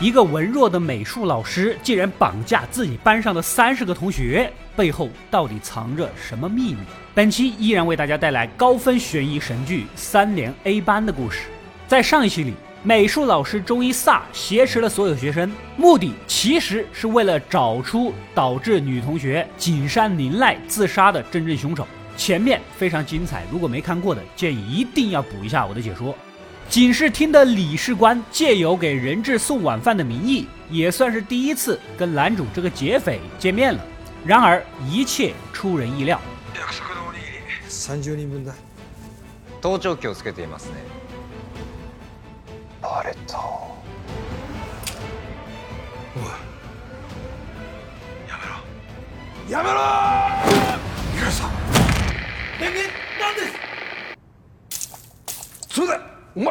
一个文弱的美术老师竟然绑架自己班上的三十个同学，背后到底藏着什么秘密？本期依然为大家带来高分悬疑神剧《三连 A 班》的故事。在上一期里，美术老师中医萨挟持了所有学生，目的其实是为了找出导致女同学景山绫濑自杀的真正凶手。前面非常精彩，如果没看过的，建议一定要补一下我的解说。警视厅的理事官借由给人质送晚饭的名义，也算是第一次跟男主这个劫匪见面了。然而，一切出人意料。最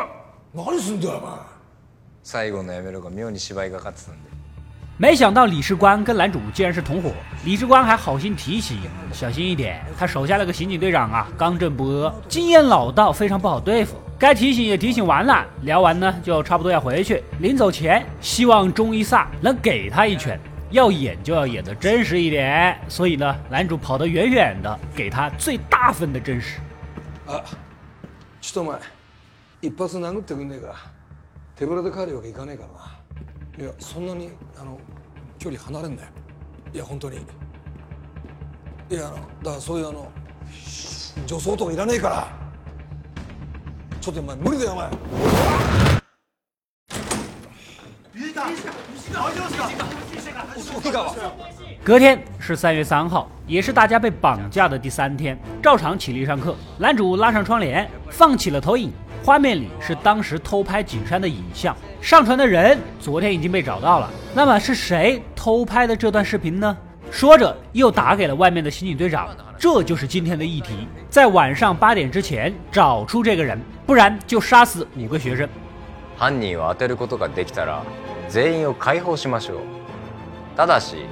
没想到理事官跟男主竟然是同伙，理事官还好心提醒，小心一点，他手下了个刑警队长啊，刚正不阿，经验老道，非常不好对付。该提醒也提醒完了，聊完呢就差不多要回去，临走前希望中一萨能给他一拳，要演就要演的真实一点。所以呢，男主跑得远远的，给他最大份的真实。啊，去东门。一発殴ってくんねえか手ぶらで帰るわけいかねえからないやそんなにあの距離離れんなよいや本当にいやあのだからそういうあの女装とかいらねえからちょっとお前無理だよお前隔天是三月三号，也是大家被绑架的第三天。照常起立上课，男主拉上窗帘，放起了投影。画面里是当时偷拍景山的影像，上传的人昨天已经被找到了。那么是谁偷拍的这段视频呢？说着又打给了外面的刑警队长。这就是今天的议题，在晚上八点之前找出这个人，不然就杀死五个学生。犯人を当てることができたら、全員を解放しましょう。ただし、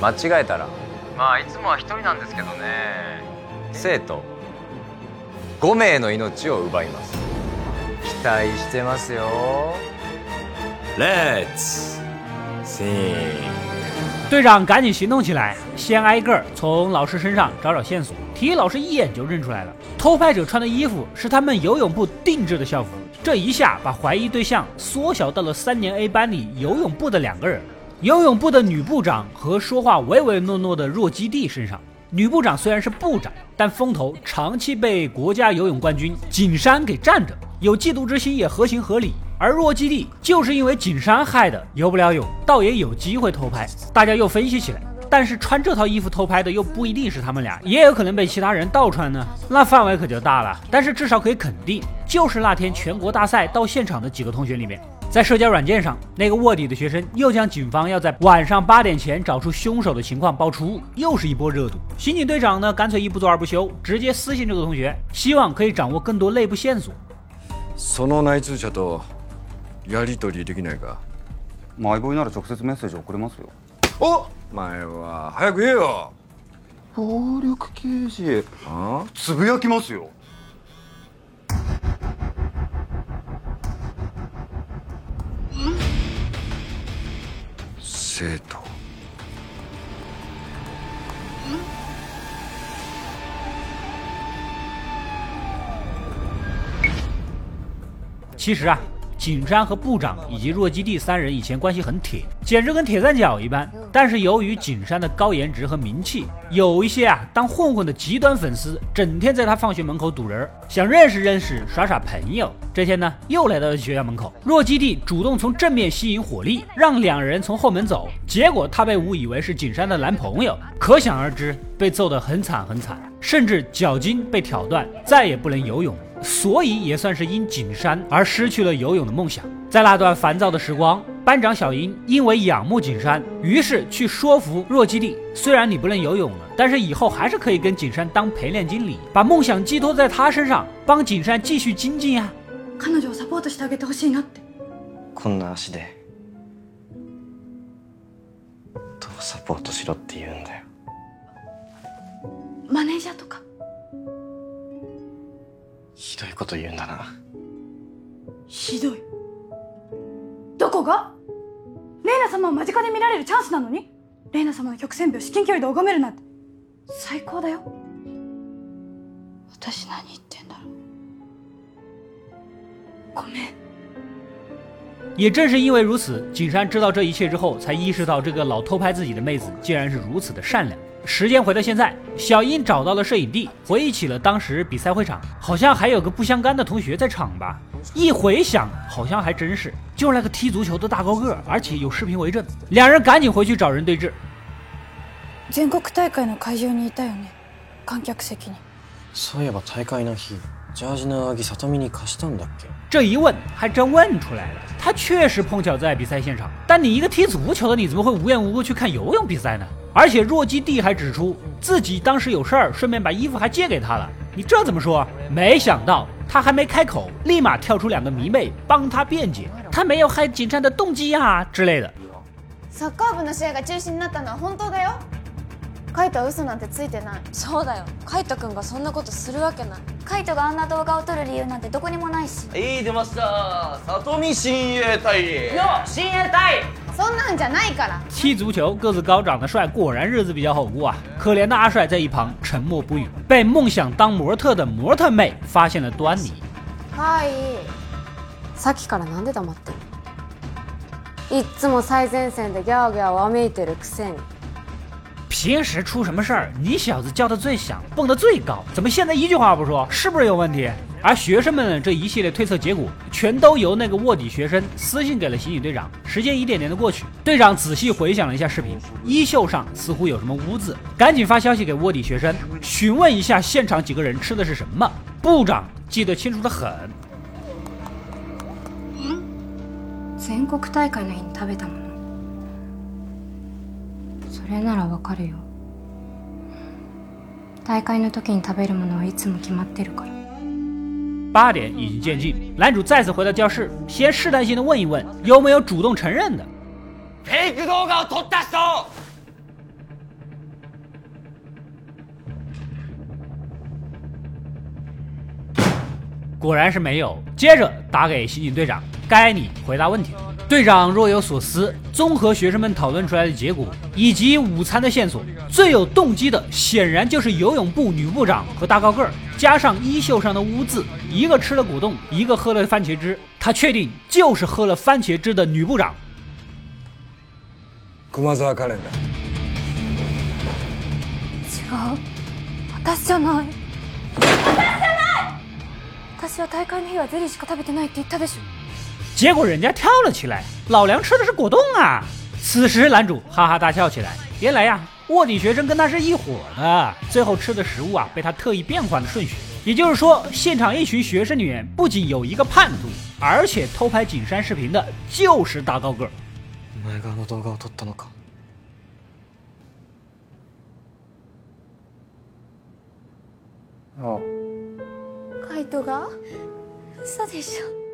間違えたら、まあいつもは一人なんですけどね。生徒、5名の命を奪います。队长，赶紧行动起来，先挨个儿从老师身上找找线索。体育老师一眼就认出来了，偷拍者穿的衣服是他们游泳部定制的校服。这一下把怀疑对象缩小到了三年 A 班里游泳部的两个人：游泳部的女部长和说话唯唯诺诺的弱基弟身上。女部长虽然是部长，但风头长期被国家游泳冠军景山给占着。有嫉妒之心也合情合理，而弱基地就是因为景山害的游不了泳，倒也有机会偷拍。大家又分析起来，但是穿这套衣服偷拍的又不一定是他们俩，也有可能被其他人盗穿呢，那范围可就大了。但是至少可以肯定，就是那天全国大赛到现场的几个同学里面，在社交软件上，那个卧底的学生又将警方要在晚上八点前找出凶手的情况爆出，又是一波热度。刑警队长呢，干脆一不做二不休，直接私信这个同学，希望可以掌握更多内部线索。その内通者とやり取りできないかマイボイなら直接メッセージ送れますよお前は早く言えよ暴力刑事あつぶやきますよ生徒其实啊，景山和部长以及若基地三人以前关系很铁，简直跟铁三角一般。但是由于景山的高颜值和名气，有一些啊当混混的极端粉丝，整天在他放学门口堵人，想认识认识，耍耍朋友。这天呢，又来到了学校门口，若基地主动从正面吸引火力，让两人从后门走。结果他被误以为是景山的男朋友，可想而知，被揍得很惨很惨，甚至脚筋被挑断，再也不能游泳。所以也算是因景山而失去了游泳的梦想。在那段烦躁的时光，班长小英因为仰慕景山，于是去说服若基地：虽然你不能游泳了，但是以后还是可以跟景山当陪练经理，把梦想寄托在他身上，帮景山继续精进。”啊。どいこと言うんだなひどいどこがレイナ様を間近で見られるチャンスなのにレイナ様の曲線美を至近距離で拝めるなんて最高だよ私何言ってんだろうごめん也正是因为如此，景山知道这一切之后，才意识到这个老偷拍自己的妹子竟然是如此的善良。时间回到现在，小英找到了摄影地，回忆起了当时比赛会场，好像还有个不相干的同学在场吧？一回想，好像还真是，就那个踢足球的大高个，而且有视频为证。两人赶紧回去找人对质。这一问还真问出来了，他确实碰巧在比赛现场。但你一个踢足球的，你怎么会无缘无故去看游泳比赛呢？而且弱鸡弟还指出自己当时有事儿，顺便把衣服还借给他了。你这怎么说？没想到他还没开口，立马跳出两个迷妹帮他辩解，他没有害警察的动机啊之类的。カイトは嘘なんてついてないそうだよカイト君がそんなことするわけないカイトがあんな動画を撮る理由なんてどこにもないしいい出ました里見親衛隊よ親衛隊そんなんじゃないから踢足球个子高长得帅果然日子比较好过啊可怜的阿帅在一旁沉默不语被梦想当模特的模特妹发现了端倪はいさっきからなんで黙ってるいっつも最前線でギャーギャーわめいてるくせに平时出什么事儿，你小子叫的最响，蹦的最高，怎么现在一句话不说，是不是有问题？而学生们这一系列推测结果，全都由那个卧底学生私信给了刑警队长。时间一点点的过去，队长仔细回想了一下视频，衣袖上似乎有什么污渍，赶紧发消息给卧底学生，询问一下现场几个人吃的是什么。部长记得清楚的很。それならわかるよ大会の時に食べるものはいつも決まってるから八点已经渐近，男主再次回到教室，先试探性的问一问有没有主动承认的。を取った人。果然是没有。接着打给刑警队长，该你回答问题。队长若有所思，综合学生们讨论出来的结果以及午餐的线索，最有动机的显然就是游泳部女部长和大高个儿，加上衣袖上的污渍，一个吃了果冻，一个喝了番茄汁。他确定就是喝了番茄汁的女部长。结果人家跳了起来，老梁吃的是果冻啊！此时男主哈哈大笑起来，原来呀，卧底学生跟他是一伙的，最后吃的食物啊被他特意变换的顺序。也就是说，现场一群学生里面不仅有一个叛徒，而且偷拍景山视频的就是大高个。哦。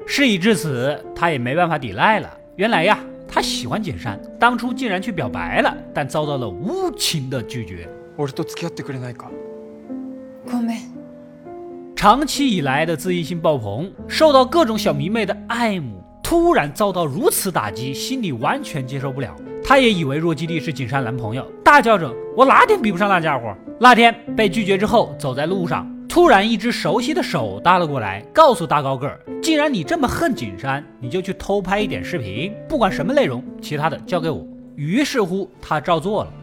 事已至此，他也没办法抵赖了。原来呀，他喜欢景山，当初竟然去表白了，但遭到了无情的拒绝。长期以来的自信心爆棚，受到各种小迷妹的爱慕，突然遭到如此打击，心里完全接受不了。他也以为若基地是景山男朋友，大叫着我哪点比不上那家伙？那天被拒绝之后，走在路上。突然，一只熟悉的手搭了过来，告诉大高个儿：“既然你这么恨景山，你就去偷拍一点视频，不管什么内容，其他的交给我。”于是乎，他照做了。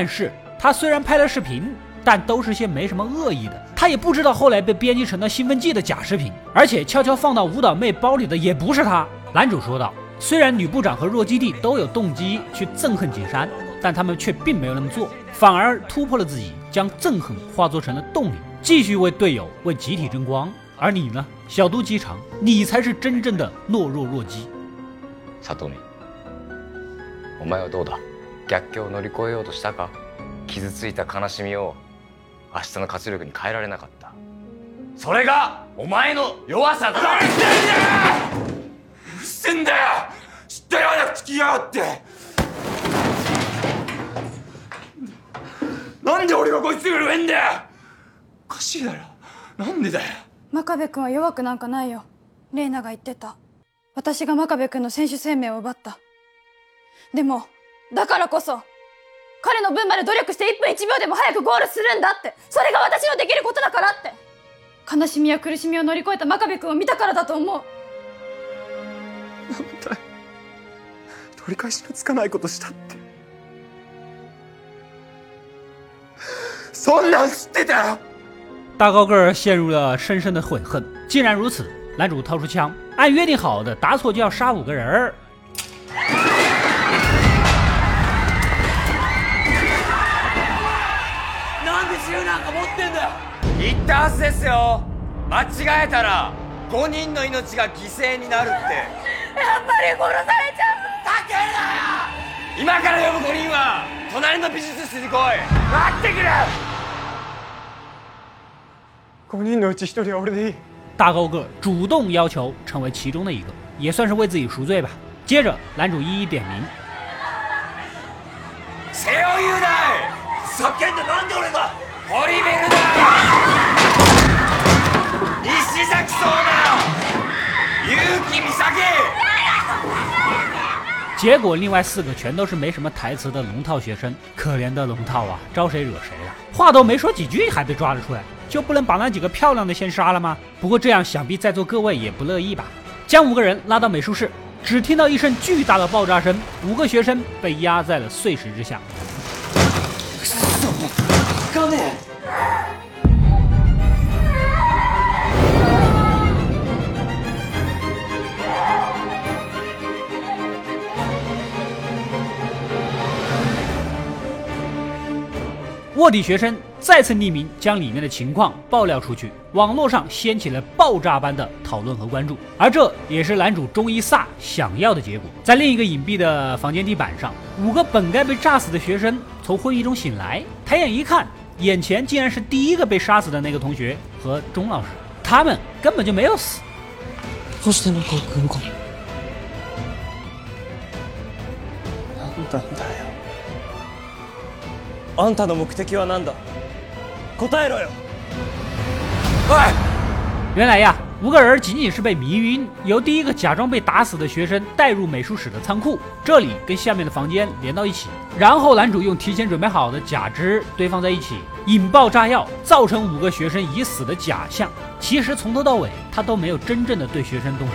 但是他虽然拍了视频，但都是些没什么恶意的。他也不知道后来被编辑成了兴奋剂的假视频，而且悄悄放到舞蹈妹包里的也不是他。男主说道：“虽然女部长和弱基地都有动机去憎恨景山，但他们却并没有那么做，反而突破了自己，将憎恨化作成了动力，继续为队友、为集体争光。而你呢，小肚鸡肠，你才是真正的懦弱弱鸡。”サトミ、お前はどうだ？逆境を乗り越えようとしたか傷ついた悲しみを明日の活力に変えられなかったそれがお前の弱さだ誰してんだようるせんだよ知ったような口きやがってなんで俺がこいつより上んだよおかしいだろなんでだよ真壁君は弱くなんかないよ玲奈が言ってた私が真壁君の選手生命を奪ったでもだからこそ、彼の分まで努力して1分1秒でも早くゴールするんだって、それが私のできることだからって。悲しみや苦しみを乗り越えた真壁君を見たからだと思う。なん取り返しのつかないことしたって。そんなん知ってたよ大高个儿陷入了深深的悔恨。既然如此，男主掏出枪，按约定好的，答错就要杀五个人儿。ってはずですよ間違えたら5人の命が犠牲になるってやっぱり殺されちゃうたけるなよ今から呼ぶ5人は隣の美術室に来い待ってくれ5人のうち1人は俺でいい大高个主动要求成为其中的一个，也算是为自己赎罪吧。接着，男主一一点名。谁を言う叫んでなんで俺が堀ベルだ结果另外四个全都是没什么台词的龙套学生，可怜的龙套啊，招谁惹谁了？话都没说几句，还被抓了出来，就不能把那几个漂亮的先杀了吗？不过这样想必在座各位也不乐意吧？将五个人拉到美术室，只听到一声巨大的爆炸声，五个学生被压在了碎石之下。卧底学生再次匿名将里面的情况爆料出去，网络上掀起了爆炸般的讨论和关注，而这也是男主中一萨想要的结果。在另一个隐蔽的房间地板上，五个本该被炸死的学生从昏迷中醒来，抬眼一看，眼前竟然是第一个被杀死的那个同学和钟老师，他们根本就没有死。安 ta 的目的是什么？答えろよ。原来呀，五个人仅仅是被迷晕，由第一个假装被打死的学生带入美术室的仓库，这里跟下面的房间连到一起，然后男主用提前准备好的假肢堆放在一起，引爆炸药，造成五个学生已死的假象。其实从头到尾，他都没有真正的对学生动手。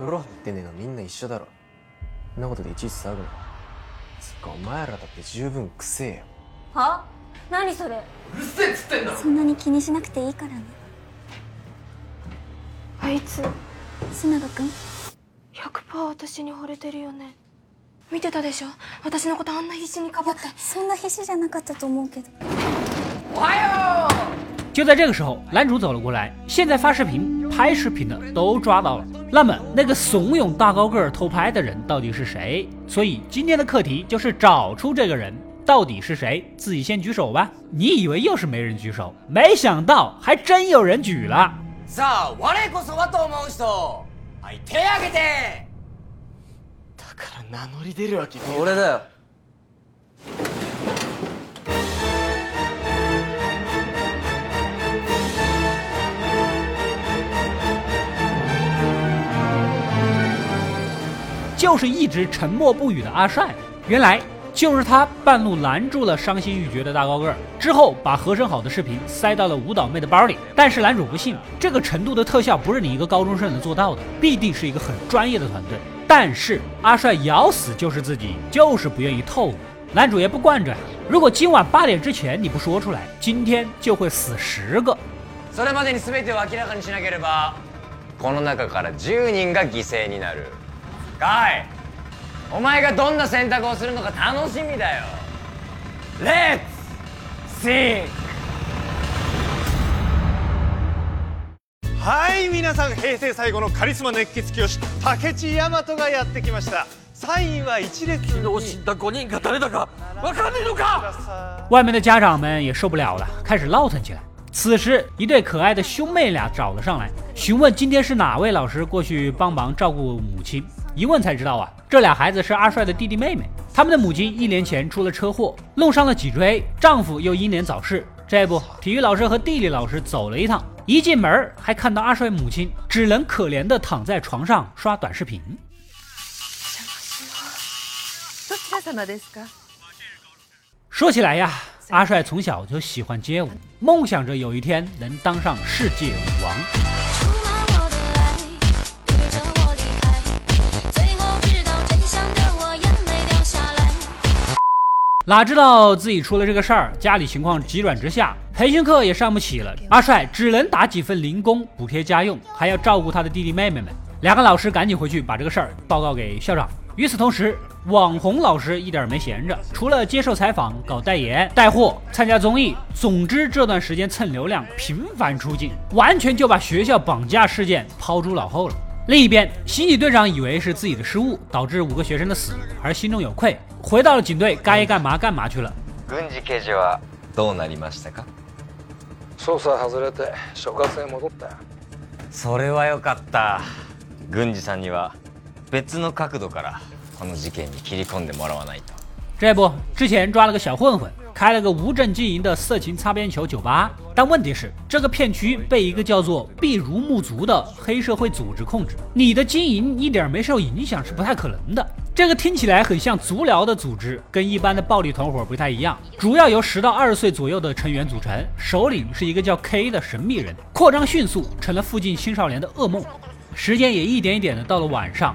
風呂入ってねえのみんな一緒だろそんなことでいちいち騒ぐなつかお前らだって十分くせえよは何それうるせえっつってんだろそんなに気にしなくていいからねあいつ須永君100%私に惚れてるよね見てたでしょ私のことあんな必死にかばってそんな必死じゃなかったと思うけどおはよう就在这个时候，男主走了过来。现在发视频、拍视频的都抓到了。那么，那个怂恿大高个偷拍的人到底是谁？所以今天的课题就是找出这个人到底是谁。自己先举手吧。你以为又是没人举手？没想到还真有人举了。就是一直沉默不语的阿帅，原来就是他半路拦住了伤心欲绝的大高个儿，之后把合成好的视频塞到了舞蹈妹的包里。但是男主不信，这个程度的特效不是你一个高中生能做到的，必定是一个很专业的团队。但是阿帅咬死就是自己，就是不愿意透露。男主也不惯着，如果今晚八点之前你不说出来，今天就会死十个。この中から10人が犠牲になる。ガイお前がどんな選択をするのか楽しみだよレッツシンはい皆さん平成最後のカリスマ熱血教師武智大和がやってきました3位は一列昨日死んだ5人が誰だか分かんねえのか外面の家长们也受不了了开始闹腾起来此时，一对可爱的兄妹俩找了上来，询问今天是哪位老师过去帮忙照顾母亲。一问才知道啊，这俩孩子是阿帅的弟弟妹妹。他们的母亲一年前出了车祸，弄伤了脊椎，丈夫又英年早逝。这不，体育老师和地理老师走了一趟，一进门还看到阿帅母亲只能可怜的躺在床上刷短视频。说起来呀，阿帅从小就喜欢街舞，梦想着有一天能当上世界舞王。哪知道自己出了这个事儿，家里情况急转直下，培训课也上不起了。阿帅只能打几份零工补贴家用，还要照顾他的弟弟妹妹们。两个老师赶紧回去把这个事儿报告给校长。与此同时，网红老师一点没闲着，除了接受采访、搞代言、带货、参加综艺，总之这段时间蹭流量频繁出镜，完全就把学校绑架事件抛诸脑后了。另一边，刑警队长以为是自己的失误导致五个学生的死，而心中有愧。回到了警队，该干嘛干嘛去了。軍事刑事はどうなりましたか？捜査外れて初学生戻った。それはよかった。軍事さんには別の角度からこの事件に切り込んでもらわないと。雷博之前抓了个小混混。开了个无证经营的色情擦边球酒吧，但问题是，这个片区被一个叫做“碧如木足”的黑社会组织控制，你的经营一点没受影响是不太可能的。这个听起来很像足疗的组织，跟一般的暴力团伙不太一样，主要由十到二十岁左右的成员组成，首领是一个叫 K 的神秘人，扩张迅速，成了附近青少年的噩梦。时间也一点一点的到了晚上。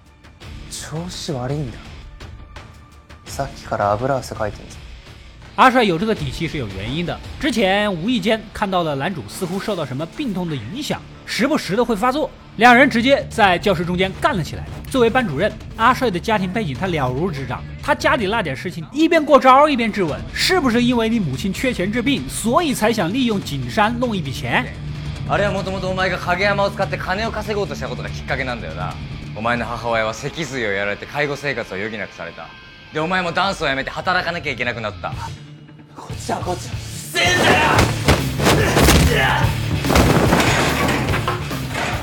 招式悪いんだ。さっきから油汗かいてんぞ。阿帅有这个底气是有原因的。之前无意间看到了男主似乎受到什么病痛的影响，时不时的会发作。两人直接在教室中间干了起来。作为班主任，阿帅的家庭背景他了如指掌。他家里那点事情，一边过招一边质问，是不是因为你母亲缺钱治病，所以才想利用景山弄一笔钱？あれはもともとお前が陰山を使って金を稼ごうとしたことがきっかけなんだよな。お前の母親は脊髄をやられて介護生活を余儀なくされたでお前もダンスをやめて働かなきゃいけなくなったこっちはこっちはせっせえんだよ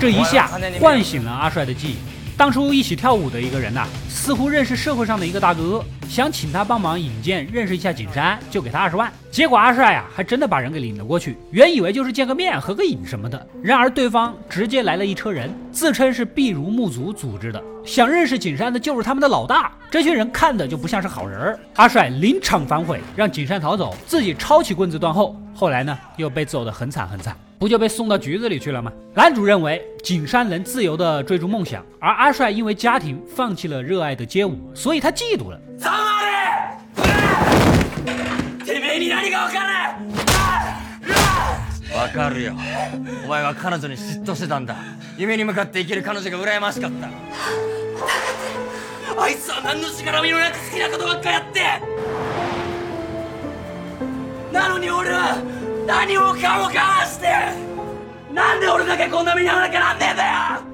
这一下唤醒了阿帅的记忆。当初一起跳舞的一个人呐，似乎认识社会上的一个大哥，想请他帮忙引荐认识一下景山，就给他二十万。结果阿帅呀，还真的把人给领了过去。原以为就是见个面、合个影什么的，然而对方直接来了一车人，自称是“避如木族”组织的，想认识景山的就是他们的老大。这群人看的就不像是好人儿。阿帅临场反悔，让景山逃走，自己抄起棍子断后。后来呢，又被揍的很惨很惨。不就被送到局子里去了吗？男主认为景山能自由地追逐梦想，而阿帅因为家庭放弃了热爱的街舞，所以他嫉妒了。杀我！你明里哪里够干的？啊！啊！分かるよ。お前は彼女に嫉妬してたんだ。夢に向かって行ける彼女が羨ましかった。あいつは何の力みもなく好きなことばっかやって。なのに俺は。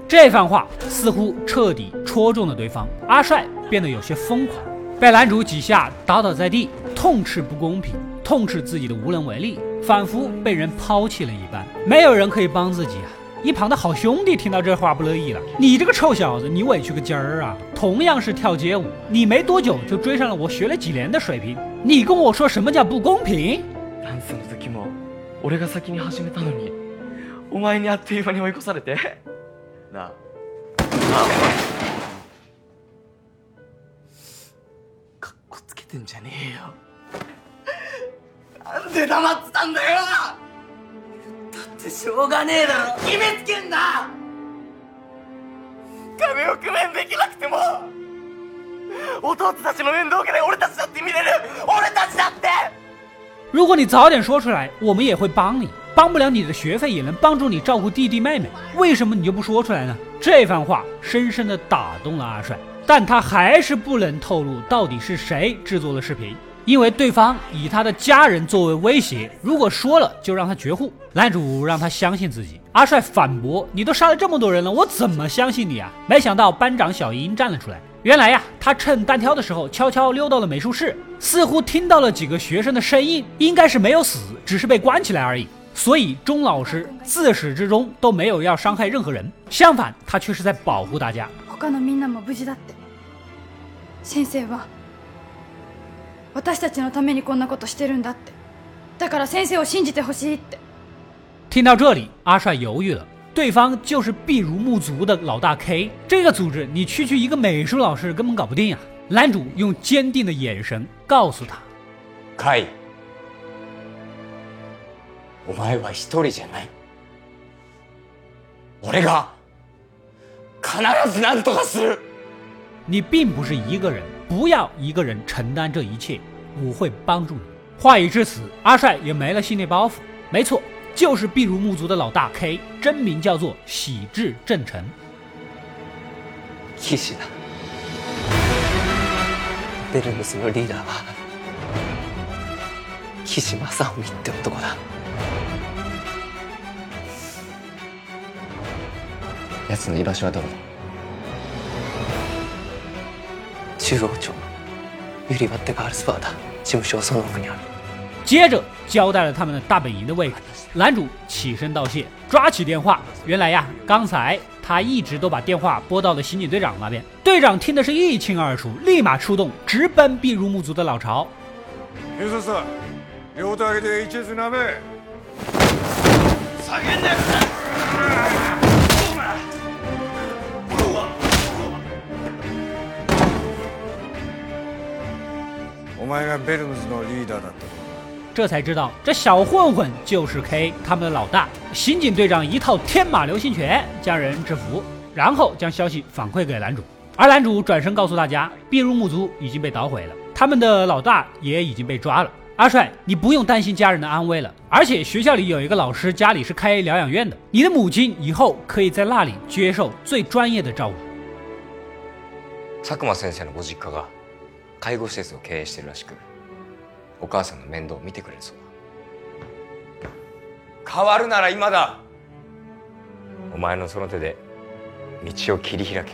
这番话似乎彻底戳中了对方，阿帅变得有些疯狂，被男主几下打倒在地，痛斥不公平，痛斥自己的无能为力，仿佛被人抛弃了一般，没有人可以帮自己啊！一旁的好兄弟听到这话不乐意了：“你这个臭小子，你委屈个鸡儿啊！同样是跳街舞，你没多久就追上了我学了几年的水平，你跟我说什么叫不公平？”俺が先に始めたのにお前にあっという間に追い越されてなあかっこつけてんじゃねえよなんで黙ってたんだよだってしょうがねえだろ決めつけんな壁を工面できなくても弟たちの面倒家で俺たちだって見れる俺たちだって如果你早点说出来，我们也会帮你，帮不了你的学费也能帮助你照顾弟弟妹妹。为什么你就不说出来呢？这番话深深的打动了阿帅，但他还是不能透露到底是谁制作了视频，因为对方以他的家人作为威胁，如果说了就让他绝户。男主让他相信自己，阿帅反驳：“你都杀了这么多人了，我怎么相信你啊？”没想到班长小英站了出来。原来呀，他趁单挑的时候悄悄溜到了美术室，似乎听到了几个学生的声音，应该是没有死，只是被关起来而已。所以钟老师自始至终都没有要伤害任何人，相反，他却是在保护大家。听到这里，阿帅犹豫了。对方就是避如木族的老大 K，这个组织你区区一个美术老师根本搞不定啊！男主用坚定的眼神告诉他：“かい。お前は一人じゃない。俺が必ずなとかする。”你并不是一个人，不要一个人承担这一切，我会帮助你。话已至此，阿帅也没了心理包袱。没错。就是闭如木族的老大 K，真名叫做喜智正成。喜智，贝尔姆斯的 leader，喜智马萨姆，这个男的。他的居所是哪里？拘留所，由里瓦特卡尔斯巴达，事务所三楼公接着交代了他们的大本营的位置，男主起身道谢，抓起电话。原来呀，刚才他一直都把电话拨到了刑警队长那边，队长听的是—一清二楚，立马出动，直奔避入木族的老巢。你试试，有大一点一击的没？杀进来！过来！过的这才知道，这小混混就是 K 他们的老大。刑警队长一套天马流星拳将人制服，然后将消息反馈给男主。而男主转身告诉大家，毕如木族已经被捣毁了，他们的老大也已经被抓了。阿帅，你不用担心家人的安危了。而且学校里有一个老师，家里是开疗养院的，你的母亲以后可以在那里接受最专业的照顾。佐久間先生的ご実家，介護施設を経営してるらしく。お母さんの面倒見てくれるそうだ。変わるなら今だ。お前のその手で道を切り開け。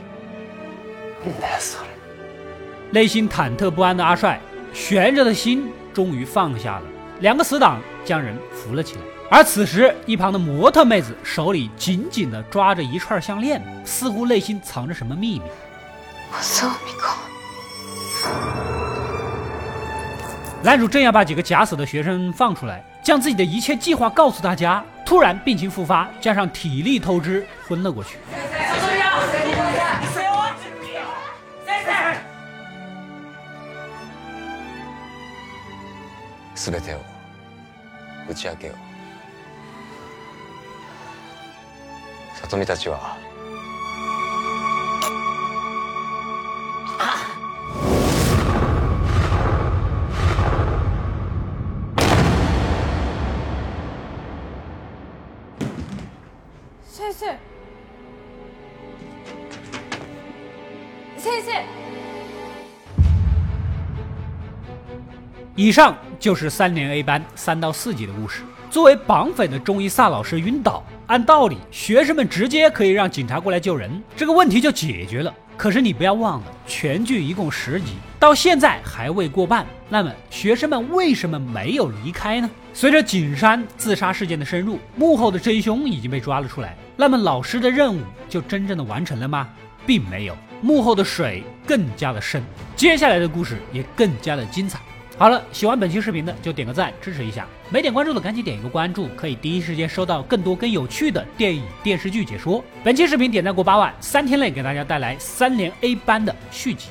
内心忐忑不安的阿帅，悬着的心终于放下了。两个死党将人扶了起来。而此时，一旁的模特妹子手里紧紧的抓着一串项链，似乎内心藏着什么秘密。我送你个！男主正要把几个假死的学生放出来，将自己的一切计划告诉大家，突然病情复发，加上体力透支，昏了过去。以上就是三年 A 班三到四级的故事。作为绑匪的中医萨老师晕倒，按道理学生们直接可以让警察过来救人，这个问题就解决了。可是你不要忘了，全剧一共十集，到现在还未过半。那么学生们为什么没有离开呢？随着景山自杀事件的深入，幕后的真凶已经被抓了出来。那么老师的任务就真正的完成了吗？并没有，幕后的水更加的深，接下来的故事也更加的精彩。好了，喜欢本期视频的就点个赞支持一下，没点关注的赶紧点一个关注，可以第一时间收到更多更有趣的电影电视剧解说。本期视频点赞过八万，三天内给大家带来三连 A 班的续集。